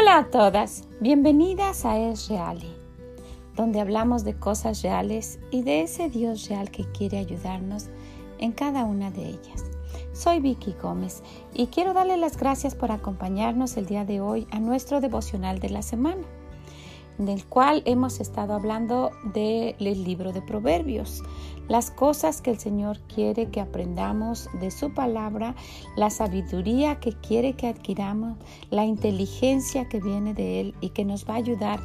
Hola a todas, bienvenidas a Es Reali, donde hablamos de cosas reales y de ese Dios real que quiere ayudarnos en cada una de ellas. Soy Vicky Gómez y quiero darle las gracias por acompañarnos el día de hoy a nuestro devocional de la semana del cual hemos estado hablando del libro de Proverbios, las cosas que el Señor quiere que aprendamos de su palabra, la sabiduría que quiere que adquiramos, la inteligencia que viene de Él y que nos va a ayudar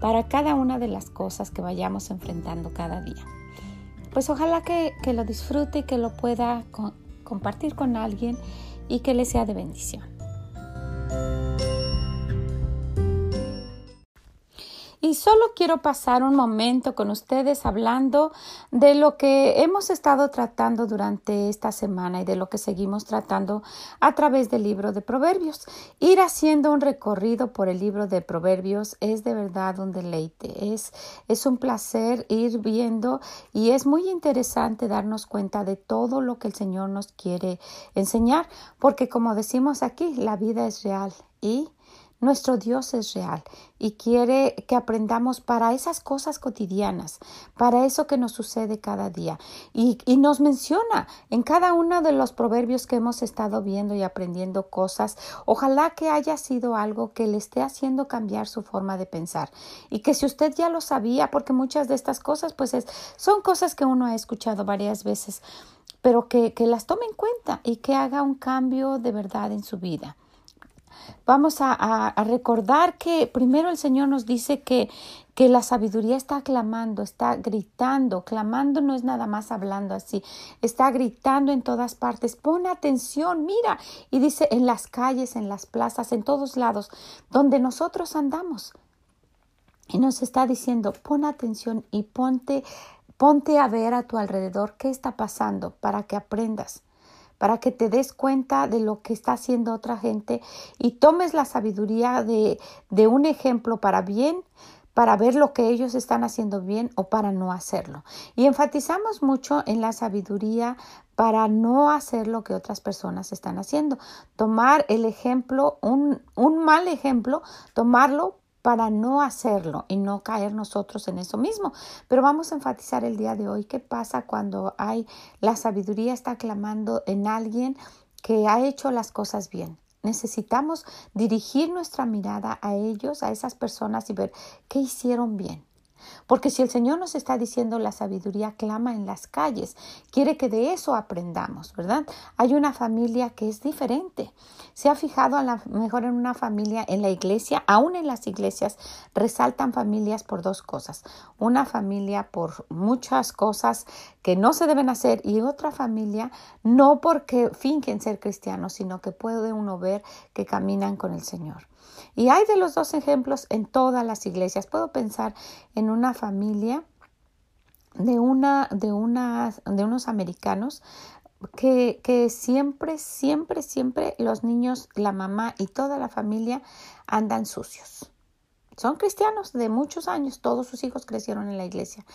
para cada una de las cosas que vayamos enfrentando cada día. Pues ojalá que, lo disfrute y que lo pueda compartir con alguien y que le sea de bendición. Y solo quiero pasar un momento con ustedes hablando de lo que hemos estado tratando durante esta semana y de lo que seguimos tratando a través del libro de Proverbios. Ir haciendo un recorrido por el libro de Proverbios es de verdad un deleite, es, es un placer ir viendo y es muy interesante darnos cuenta de todo lo que el Señor nos quiere enseñar, porque como decimos aquí, la vida es real y nuestro Dios es real y quiere que aprendamos para esas cosas cotidianas, para eso que nos sucede cada día. Y, nos menciona en cada uno de los proverbios que hemos estado viendo y aprendiendo cosas. Ojalá que haya sido algo que le esté haciendo cambiar su forma de pensar. Y que si usted ya lo sabía, porque muchas de estas cosas pues son cosas que uno ha escuchado varias veces, pero que, que las tome en cuenta y que haga un cambio de verdad en su vida. Vamos a, recordar que primero el Señor nos dice que, que la sabiduría está clamando, está gritando. Clamando no es nada más hablando así, está gritando en todas partes. Pon atención, mira. Y dice en las calles, en las plazas, en todos lados, donde nosotros andamos. Y nos está diciendo, pon atención y ponte, ponte a ver a tu alrededor qué está pasando para que aprendas para que te des cuenta de lo que está haciendo otra gente y tomes la sabiduría de, de un ejemplo para bien para ver lo que ellos están haciendo bien o para no hacerlo. Y enfatizamos mucho en la sabiduría para no hacer lo que otras personas están haciendo. Tomar el ejemplo, un, un mal ejemplo, tomarlo para no hacerlo y no caer nosotros en eso mismo. Pero vamos a enfatizar el día de hoy qué pasa cuando hay la sabiduría está clamando en alguien que ha hecho las cosas bien. Necesitamos dirigir nuestra mirada a ellos, a esas personas y ver qué hicieron bien. Porque si el Señor nos está diciendo la sabiduría clama en las calles, quiere que de eso aprendamos, ¿verdad? Hay una familia que es diferente. Se ha fijado a lo mejor en una familia en la iglesia, aún en las iglesias resaltan familias por dos cosas. Una familia por muchas cosas que no se deben hacer y otra familia no porque fingen ser cristianos, sino que puede uno ver que caminan con el Señor. Y hay de los dos ejemplos en todas las iglesias. Puedo pensar en una familia de, una, de, unas, de unos americanos que, que, siempre, siempre, siempre los niños, la mamá y toda la familia andan sucios. Son cristianos de muchos años, todos sus hijos crecieron en la iglesia.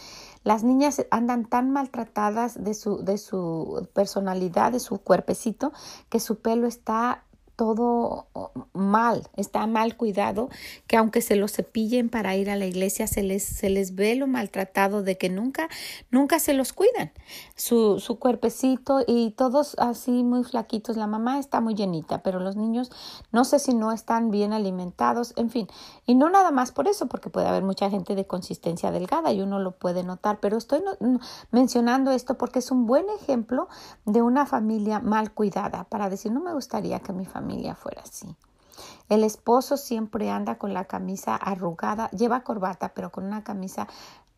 Las niñas andan tan maltratadas de su, de su personalidad, de su cuerpecito, que su pelo está todo mal, está mal cuidado, que aunque se los cepillen para ir a la iglesia, se les, se les ve lo maltratado de que nunca, nunca se los cuidan. Su, su cuerpecito y todos así muy flaquitos. La mamá está muy llenita, pero los niños no sé si no están bien alimentados, en fin. Y no nada más por eso, porque puede haber mucha gente de consistencia delgada y uno lo puede notar, pero estoy mencionando esto porque es un buen ejemplo de una familia mal cuidada, para decir, no me gustaría que mi familia familia fuera así. El esposo siempre anda con la camisa arrugada, lleva corbata, pero con una camisa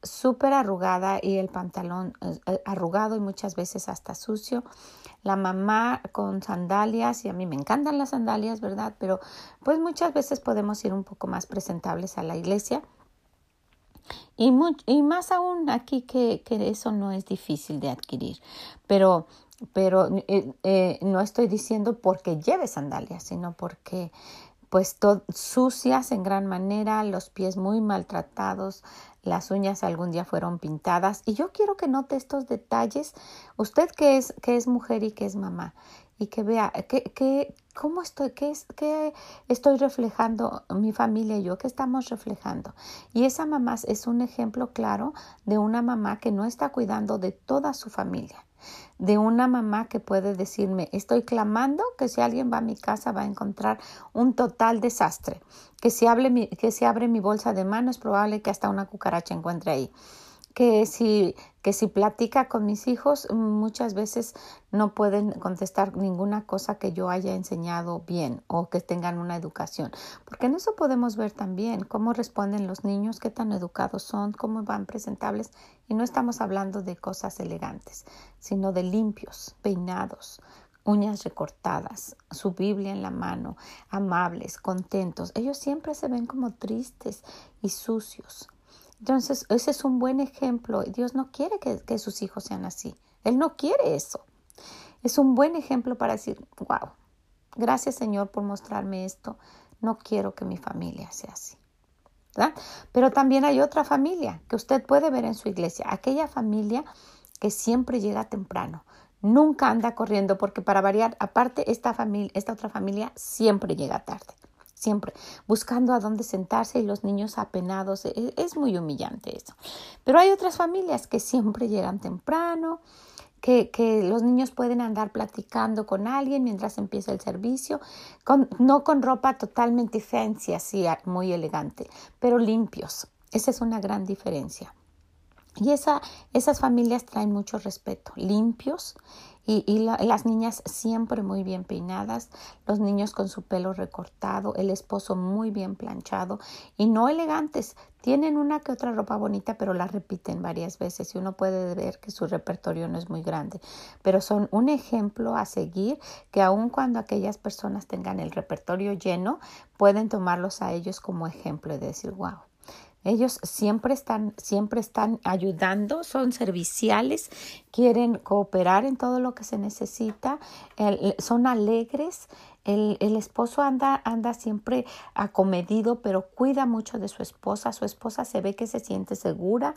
súper arrugada y el pantalón eh, eh, arrugado y muchas veces hasta sucio. La mamá con sandalias, y a mí me encantan las sandalias, ¿verdad? Pero pues muchas veces podemos ir un poco más presentables a la iglesia. Y, y más aún aquí que, que eso no es difícil de adquirir. Pero pero eh, eh, no estoy diciendo porque lleve sandalias, sino porque pues sucias en gran manera, los pies muy maltratados, las uñas algún día fueron pintadas y yo quiero que note estos detalles, usted que es, que es mujer y que es mamá y que vea qué, qué, ¿cómo estoy? ¿Qué, es, ¿Qué estoy reflejando mi familia y yo? ¿Qué estamos reflejando? Y esa mamá es un ejemplo claro de una mamá que no está cuidando de toda su familia de una mamá que puede decirme, estoy clamando que si alguien va a mi casa va a encontrar un total desastre, que si, hable que si abre mi bolsa de mano es probable que hasta una cucaracha encuentre ahí que si, que si platica con mis hijos muchas veces no pueden contestar ninguna cosa que yo haya enseñado bien o que tengan una educación. Porque en eso podemos ver también cómo responden los niños, qué tan educados son, cómo van presentables. Y no estamos hablando de cosas elegantes, sino de limpios, peinados, uñas recortadas, su Biblia en la mano, amables, contentos. Ellos siempre se ven como tristes y sucios. Entonces, ese es un buen ejemplo. Dios no quiere que, sus hijos sean así. Él no quiere eso. Es un buen ejemplo para decir, wow, gracias Señor por mostrarme esto. No quiero que mi familia sea así. Pero también hay otra familia que usted puede ver en su iglesia, aquella familia que siempre llega temprano, nunca anda corriendo, porque para variar, aparte esta familia, esta otra familia siempre llega tarde siempre buscando a dónde sentarse y los niños apenados. E, es, muy humillante eso. Pero hay otras familias que siempre llegan temprano, que, que, los niños pueden andar platicando con alguien mientras empieza el servicio, con, no con ropa totalmente fancy, así muy elegante, pero limpios. Esa es una gran diferencia. Y esa, esas familias traen mucho respeto, limpios y, las niñas siempre muy bien peinadas, los niños con su pelo recortado, el esposo muy bien planchado y no elegantes. Tienen una que otra ropa bonita, pero la repiten varias veces y uno puede ver que su repertorio no es muy grande. Pero son un ejemplo a seguir que aun cuando aquellas personas tengan el repertorio lleno, pueden tomarlos a ellos como ejemplo y decir, wow, ellos siempre están, siempre están ayudando, son serviciales, quieren cooperar en todo lo que se necesita, son alegres, el, el, esposo anda, anda siempre acomedido, pero cuida mucho de su esposa. Su esposa se ve que se siente segura.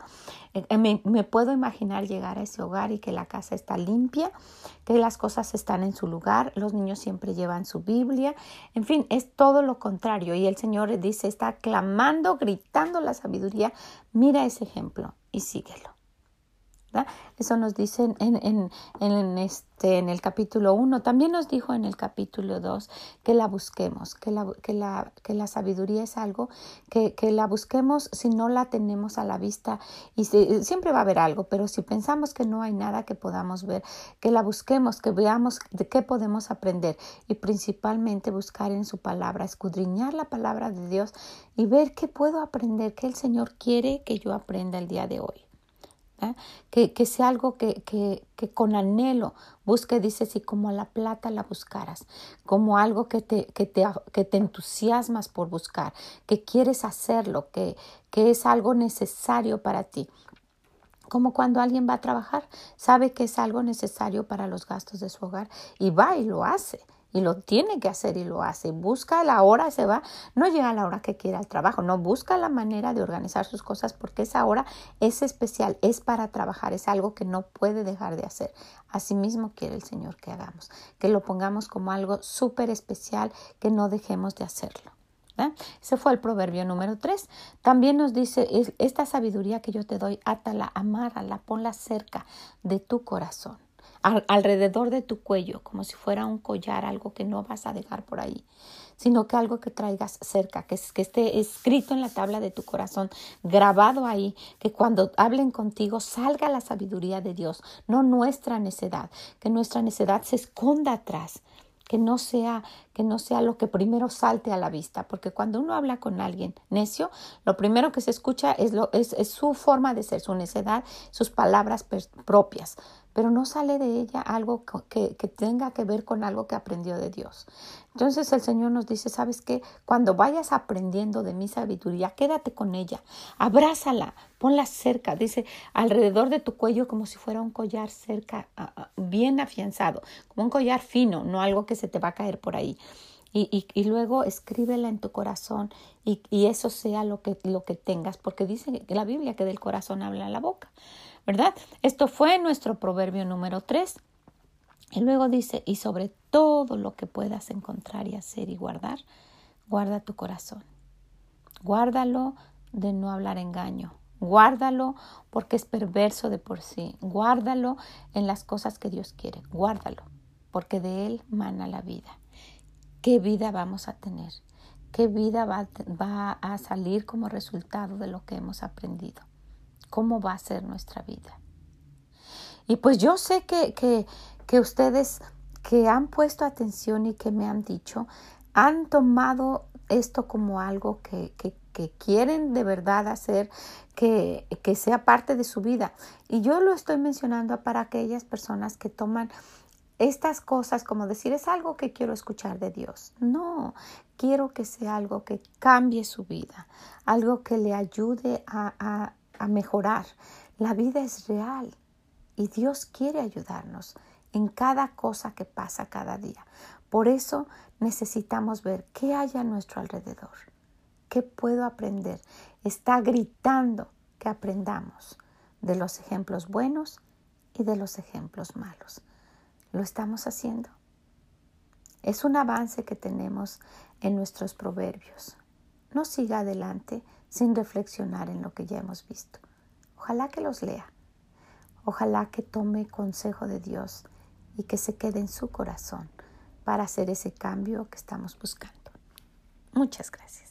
Eh, me, me, puedo imaginar llegar a ese hogar y que la casa está limpia, que las cosas están en su lugar. Los niños siempre llevan su Biblia. En fin, es todo lo contrario. Y el Señor dice, está clamando, gritando la sabiduría. Mira ese ejemplo y síguelo. Eso nos dice en, en, este, en el capítulo 1. También nos dijo en el capítulo 2 que la busquemos, que la, que la, que la sabiduría es algo que, que, la busquemos si no la tenemos a la vista. Y siempre va a haber algo, pero si pensamos que no hay nada que podamos ver, que la busquemos, que veamos de qué podemos aprender y principalmente buscar en su palabra, escudriñar la palabra de Dios y ver qué puedo aprender, qué el Señor quiere que yo aprenda el día de hoy. Que, que, sea algo que, que, que, con anhelo busque, dice, si como la plata la buscaras, como algo que te, que te, que te entusiasmas por buscar, que quieres hacerlo, que, que es algo necesario para ti. Como cuando alguien va a trabajar, sabe que es algo necesario para los gastos de su hogar y va y lo hace y lo tiene que hacer y lo hace. Busca la hora, se va, no llega a la hora que quiera al trabajo, no busca la manera de organizar sus cosas porque esa hora es especial, es para trabajar, es algo que no puede dejar de hacer. Asimismo quiere el Señor que hagamos, que lo pongamos como algo súper especial, que no dejemos de hacerlo. Ese fue el proverbio número 3. También nos dice, esta sabiduría que yo te doy, átala, amárrala, ponla cerca de tu corazón alrededor de tu cuello, como si fuera un collar, algo que no vas a dejar por ahí, sino que algo que traigas cerca, que, que esté escrito en la tabla de tu corazón, grabado ahí, que cuando hablen contigo salga la sabiduría de Dios, no nuestra necedad, que nuestra necedad se esconda atrás que no sea que no sea lo que primero salte a la vista, porque cuando uno habla con alguien necio, lo primero que se escucha es, lo, es, su forma de ser, su necedad, sus palabras propias pero no sale de ella algo que, que, tenga que ver con algo que aprendió de Dios. Entonces el Señor nos dice, ¿sabes qué? Cuando vayas aprendiendo de mi sabiduría, quédate con ella, abrázala, ponla cerca, dice, alrededor de tu cuello como si fuera un collar cerca, bien afianzado, como un collar fino, no algo que se te va a caer por ahí. Y, y, luego escríbela en tu corazón y, y, eso sea lo que, lo que tengas, porque dice la Biblia que del corazón habla la boca. ¿verdad? Esto fue nuestro proverbio número 3. Y luego dice, y sobre todo lo que puedas encontrar y hacer y guardar, guarda tu corazón. Guárdalo de no hablar engaño. Guárdalo porque es perverso de por sí. Guárdalo en las cosas que Dios quiere. Guárdalo porque de Él mana la vida. ¿Qué vida vamos a tener? ¿Qué vida va, a salir como resultado de lo que hemos aprendido? ¿Cómo va a ser nuestra vida? Y pues yo sé que, que, que ustedes que han puesto atención y que me han dicho, han tomado esto como algo que, que, quieren de verdad hacer, que, que sea parte de su vida. Y yo lo estoy mencionando para aquellas personas que toman estas cosas como decir es algo que quiero escuchar de Dios. No, quiero que sea algo que cambie su vida, algo que le ayude a, a, a mejorar. La vida es real y Dios quiere ayudarnos en cada cosa que pasa cada día. Por eso necesitamos ver qué hay a nuestro alrededor, qué puedo aprender. Está gritando que aprendamos de los ejemplos buenos y de los ejemplos malos. ¿Lo estamos haciendo? Es un avance que tenemos en nuestros proverbios. No siga adelante sin reflexionar en lo que ya hemos visto. Ojalá que los lea. Ojalá que tome consejo de Dios y que se quede en su corazón para hacer ese cambio que estamos buscando. Muchas gracias.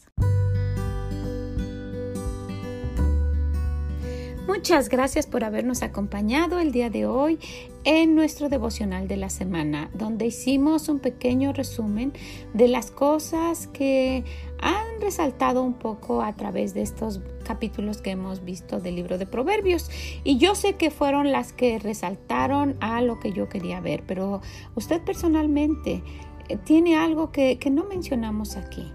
Muchas gracias por habernos acompañado el día de hoy en nuestro devocional de la semana, donde hicimos un pequeño resumen de las cosas que han resaltado un poco a través de estos capítulos que hemos visto del libro de Proverbios. Y yo sé que fueron las que resaltaron a lo que yo quería ver, pero usted personalmente eh, tiene algo que, no mencionamos aquí.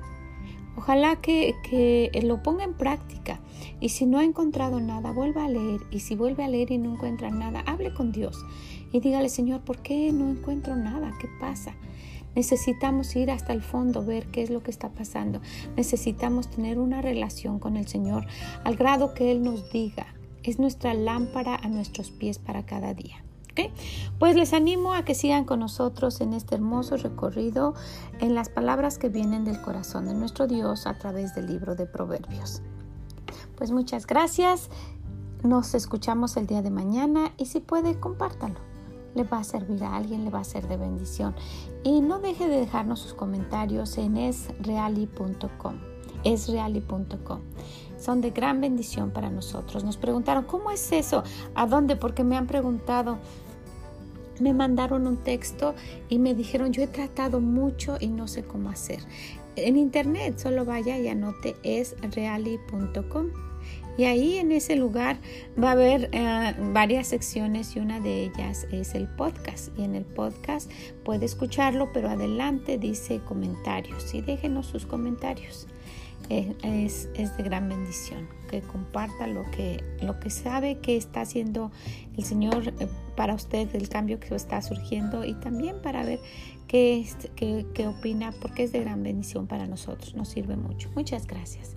Ojalá que, que, lo ponga en práctica. Y si no ha encontrado nada, vuelva a leer. Y si vuelve a leer y no encuentra nada, hable con Dios. Y dígale, Señor, ¿por qué no encuentro nada? ¿Qué pasa? Necesitamos ir hasta el fondo, ver qué es lo que está pasando. Necesitamos tener una relación con el Señor al grado que Él nos diga. Es nuestra lámpara a nuestros pies para cada día. Pues les animo a que sigan con nosotros en este hermoso recorrido en las palabras que vienen del corazón de nuestro Dios a través del libro de Proverbios. Pues muchas gracias. Nos escuchamos el día de mañana y si puede, compártalo. Le va a servir a alguien, le va a ser de bendición. Y no deje de dejarnos sus comentarios en esreali.com. Esreali.com. Son de gran bendición para nosotros. Nos preguntaron, ¿cómo es eso? ¿A dónde? Porque me han preguntado me mandaron un texto y me dijeron, yo he tratado mucho y no sé cómo hacer. En internet solo vaya y anote esreali.com. Y ahí en ese lugar va a haber eh, varias secciones y una de ellas es el podcast. Y en el podcast puede escucharlo, pero adelante dice comentarios y déjenos sus comentarios. Es, es, de gran bendición que comparta lo que, lo que sabe que está haciendo el Señor eh, para usted, el cambio que está surgiendo y también para ver qué, qué, qué opina, porque es de gran bendición para nosotros, nos sirve mucho. Muchas gracias.